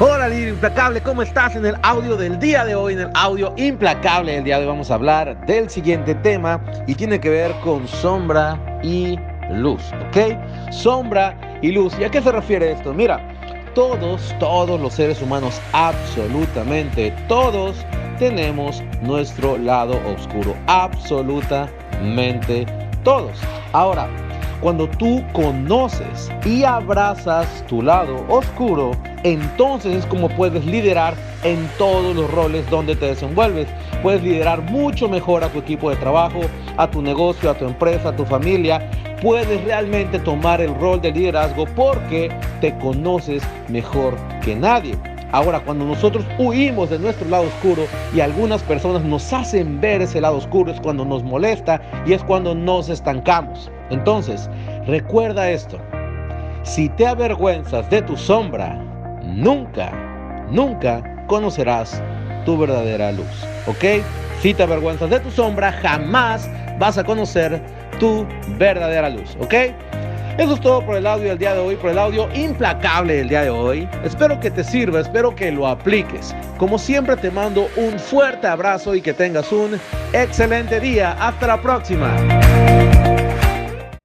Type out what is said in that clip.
Hola líder implacable, ¿cómo estás? En el audio del día de hoy, en el audio implacable del día de hoy vamos a hablar del siguiente tema y tiene que ver con sombra y luz, ¿ok? Sombra y luz. ¿Y a qué se refiere esto? Mira, todos, todos los seres humanos, absolutamente todos, tenemos nuestro lado oscuro, absolutamente todos. Ahora, cuando tú conoces y abrazas tu lado oscuro, entonces es como puedes liderar en todos los roles donde te desenvuelves. Puedes liderar mucho mejor a tu equipo de trabajo, a tu negocio, a tu empresa, a tu familia. Puedes realmente tomar el rol de liderazgo porque te conoces mejor que nadie. Ahora, cuando nosotros huimos de nuestro lado oscuro y algunas personas nos hacen ver ese lado oscuro, es cuando nos molesta y es cuando nos estancamos. Entonces, recuerda esto. Si te avergüenzas de tu sombra, nunca, nunca conocerás tu verdadera luz. ¿Ok? Si te avergüenzas de tu sombra, jamás vas a conocer tu verdadera luz. ¿Ok? Eso es todo por el audio del día de hoy, por el audio implacable del día de hoy. Espero que te sirva, espero que lo apliques. Como siempre te mando un fuerte abrazo y que tengas un excelente día. Hasta la próxima.